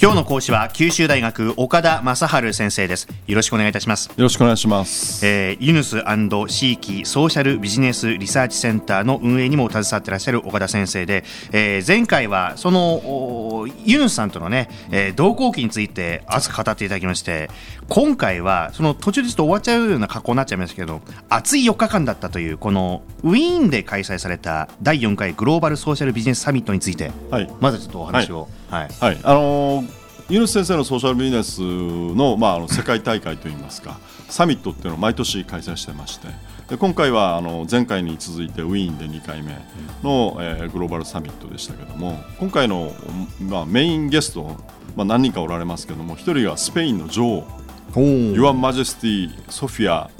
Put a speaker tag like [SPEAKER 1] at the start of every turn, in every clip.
[SPEAKER 1] 今日の講師は九州大学岡田正治先生です。よろしくお願いいたします。よ
[SPEAKER 2] ろしくお願いします、
[SPEAKER 1] えー、ユヌス地域ソーシャルビジネスリサーチセンターの運営にも携わっていらっしゃる岡田先生で、えー、前回はそのユヌスさんとのね、えー、同行期について熱く語っていただきまして今回はその途中でちょっと終わっちゃうような格好になっちゃいましたけど熱い4日間だったというこのウィーンで開催された第4回グローバルソーシャルビジネスサミットについて、はい、まずちょっとお話を、
[SPEAKER 2] はい、はい、あのーユヌス先生のソーシャルビジネスの,、まあ、あの世界大会といいますかサミットっていうのを毎年開催してましてで今回はあの前回に続いてウィーンで2回目の、えー、グローバルサミットでしたけども今回の、まあ、メインゲスト、まあ、何人かおられますけども1人がスペインの女王。Your Majesty ソフィア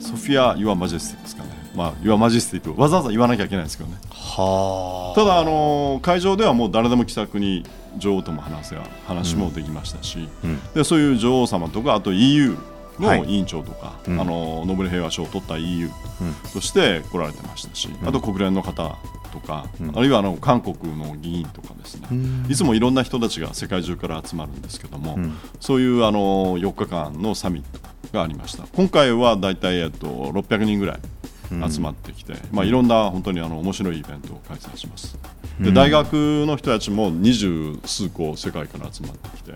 [SPEAKER 2] ソフィア・ Your Majesty ですかね、まあ、 Your Majesty とわざわざ言わなきゃいけないんですけどね。ただあの会場ではもう誰でも気さくに女王とも話せ話もできましたし、うん、でそういう女王様とかあと EU の委員長とか、はい、あのノーベル平和賞を取った EU として来られてましたし、うん、あと国連の方とか、うん、あるいはあの韓国の議員とかですね、いつもいろんな人たちが世界中から集まるんですけども、そういうあの4日間のサミットがありました。今回は大体、えっと、600人ぐらい集まってきて、まあ、いろんな本当にあの面白いイベントを開催します。で大学の人たちも二十数個世界から集まってきて、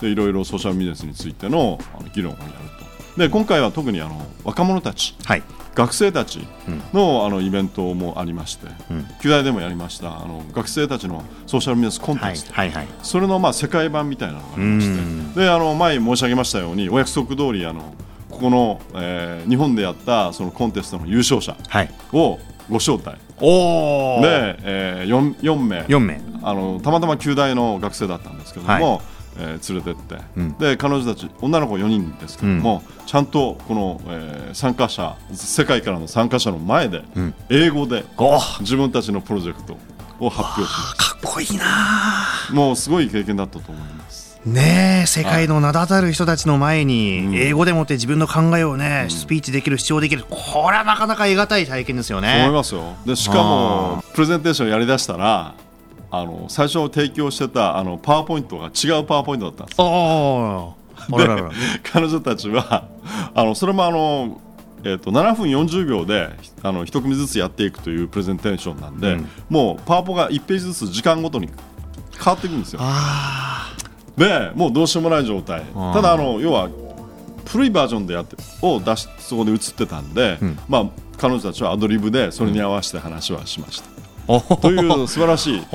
[SPEAKER 2] でいろいろソーシャルビジネスについての議論をやると。で今回は特にあの若者たち、はい、学生たちの,、あのイベントもありまして、うん、旧大でもやりましたあの学生たちのソーシャルビジネスコンテスト、はいはいはい、それのまあ世界版みたいなのがありましてであの前申し上げましたようにお約束通りあのここの、えー、日本でやったそのコンテストの優勝者をご招待、はい、おで、えー、4, 4名 ,4 名。あのたまたま旧大の学生だったんですけども、はい、えー、連れてって、うん、で彼女たち女の子4人ですけども、うん、ちゃんとこの、えー、参加者世界からの参加者の前で、うん、英語で自分たちのプロジェクトを発表しました。
[SPEAKER 1] かっこいいな
[SPEAKER 2] もうすごい経験だったと思います
[SPEAKER 1] ね世界の名だたる人たちの前に英語でもって自分の考えをね、スピーチできる主張できる。これはなかなか得難い体験ですよね。
[SPEAKER 2] 思いますよ。でしかもプレゼンテーションやりだしたらあの最初提供してたあのパワーポイントが違うパワーポイントだったんです。で彼女たちはあのそれもあのえーと、7分40秒であの1組ずつやっていくというプレゼンテーションなんで、うん、もうパワポが1ページずつ時間ごとに変わっていくんですよ。でもうどうしようもない状態。ただあの要は古いバージョンでやってを出しそこで映ってたんで、うん、まあ彼女たちはアドリブでそれに合わせて話はしました。うん、という素晴らしい、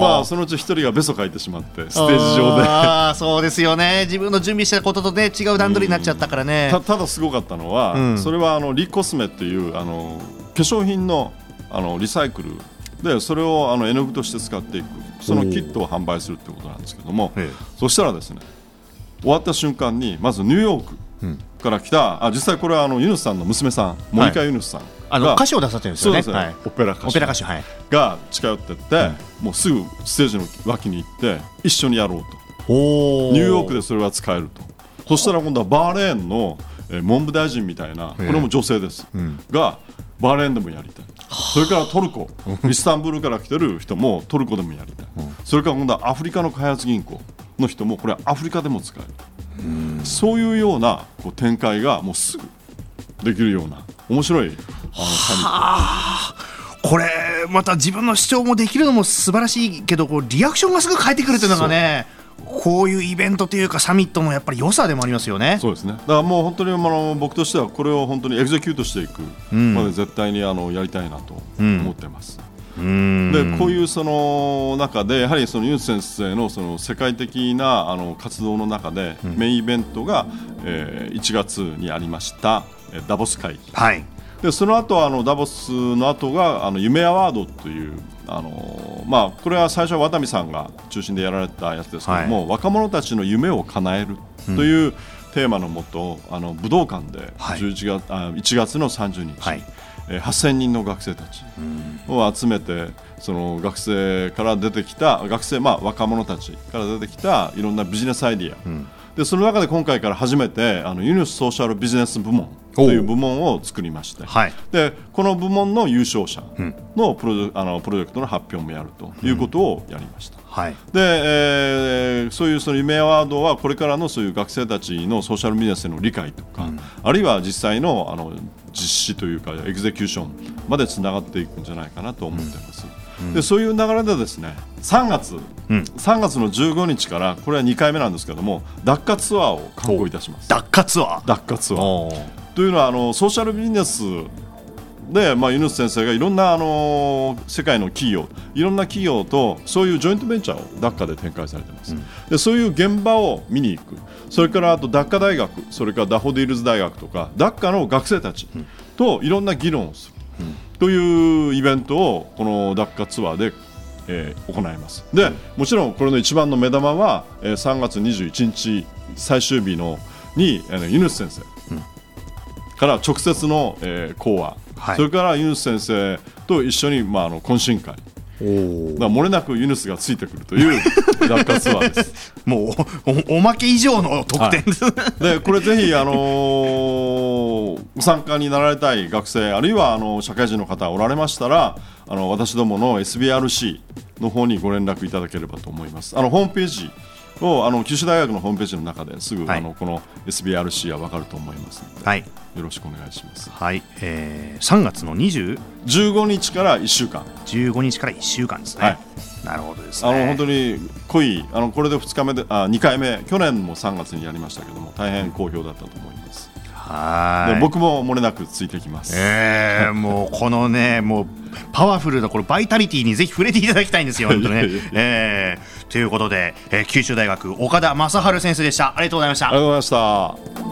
[SPEAKER 2] まあ、そのうち一人がベソ書いてしまってステージ上で。
[SPEAKER 1] あそうですよね。自分の準備したことと、ね、違う段取りになっちゃったからね、
[SPEAKER 2] たただすごかったのは、うん、それはあのリコスメっていうあの化粧品のあのリサイクルでそれをあの絵の具として使っていく。そのキットを販売するってことなんですけどもそしたらですね終わった瞬間にまずニューヨークから来た、あ実際これはあのユヌスさんの娘さんモニカ・ユヌスさん、
[SPEAKER 1] あの歌手を出されてるんですよね、
[SPEAKER 2] はい、オペラ歌手。歌手、はい、が近寄ってって、もうすぐステージの脇に行って一緒にやろうと。ニューヨークでそれは使えると。そしたら今度はバーレーンの、えー、文部大臣みたいなこれも女性です、がバーレーンでもやりたい。それからトルコ。イスタンブールから来てる人もトルコでもやりたい、それから今度はアフリカの開発銀行の人もこれはアフリカでも使える。そういうようなこう展開がもうすぐできるような面白いあの
[SPEAKER 1] サミットこれまた自分の主張もできるのも素晴らしいけどこうリアクションがすぐ返ってくるというのがねこういうイベントというかサミットのやっぱり良さでもありますよね。
[SPEAKER 2] そうですね。だからもう本当にあの僕としてはこれを本当にエグゼキュートしていくまで絶対にあのやりたいなと思ってます。うん、でこういうその中でやはりそのユン先生のその世界的なあの活動の中でメインイベントが、えー、1月にありましたダボス会議。はいでその後あのダボスの後があの夢アワードというあのまあこれは最初は渡美さんが中心でやられたやつですけども、はい、若者たちの夢を叶えるという、テーマのもとあの武道館で11月、はい、あ1月の30日、はい、えー、8000人の学生たちを集めて、その学生から出てきた学生、まあ、若者たちから出てきたいろんなビジネスアイディア、うん、でその中で今回から初めてあのユニスソーシャルビジネス部門という部門を作りまして、
[SPEAKER 1] はい。
[SPEAKER 2] でこの部門の優勝者のプロジェ,、あのプロジェクトの発表もやるということをやりました。
[SPEAKER 1] はい。
[SPEAKER 2] で、えーそういうその夢アワードはこれからのそういう学生たちのソーシャルビジネスへの理解とか、あるいは実際のあの実施というか execution までつながっていくんじゃないかなと思っています。でそういう流れでですね3月、3月の15日からこれは2回目なんですけどもダッカツアーを敢行いたします。
[SPEAKER 1] ダッカツアー？
[SPEAKER 2] ダッカツアー。というのはあのソーシャルビジネスで、まあ、ユヌス先生がいろんなあの世界の企業いろんな企業とそういうジョイントベンチャーをダッカで展開されています、でそういう現場を見に行く。それからあとダッカ大学それからダホディールズ大学とかダッカの学生たちといろんな議論をする、というイベントをこのダッカツアーでえー行います。でもちろんこれの一番の目玉は、えー3月21日最終日のに、えーユヌス先生から直接の、えー講話、
[SPEAKER 1] はい。
[SPEAKER 2] それからユヌス先生と一緒に、まあ、あの懇親会だから漏れなくユヌスがついてくるというダッカツアーです。
[SPEAKER 1] もうおまけ以上の特典です、
[SPEAKER 2] でこれぜひ、あのーご参加になられたい学生あるいはあの社会人の方おられましたらあの私どもの SBRC の方にご連絡いただければと思います。あのホームページをあの九州大学のホームページの中ですぐ、
[SPEAKER 1] はい。
[SPEAKER 2] あのこの SBRC は分かると思いますので、
[SPEAKER 1] はい、
[SPEAKER 2] よろしくお願いします。
[SPEAKER 1] はい。えー、3月の20
[SPEAKER 2] 15日から1週間。
[SPEAKER 1] 15日から1週間ですね、
[SPEAKER 2] はい。
[SPEAKER 1] なるほどですね。
[SPEAKER 2] あの本当に濃いあのこれで2日目であ2回目。去年も3月にやりましたけども大変好評だったと思います。
[SPEAKER 1] はい
[SPEAKER 2] で僕も漏れなくついてきます。
[SPEAKER 1] えー、もうこのね、もうパワフルなこのバイタリティにぜひ触れていただきたいんですよ、本当にね。えー、ということで、えー、九州大学岡田正治先生でした。ありがとうございました
[SPEAKER 2] ありが。とうございました。